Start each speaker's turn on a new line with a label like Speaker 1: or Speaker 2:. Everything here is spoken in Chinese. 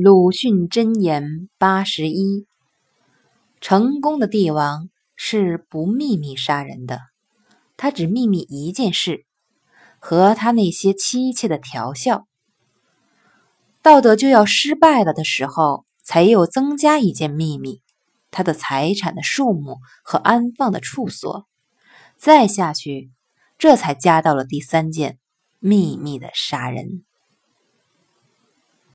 Speaker 1: 鲁迅箴言八十一成功的帝王是不秘密杀人的他只秘密一件事和他那些妻妾的调笑。道德就要失败了的时候才又增加一件秘密他的财产的数目和安放的处所。再下去这才加到了第三件秘密的杀人。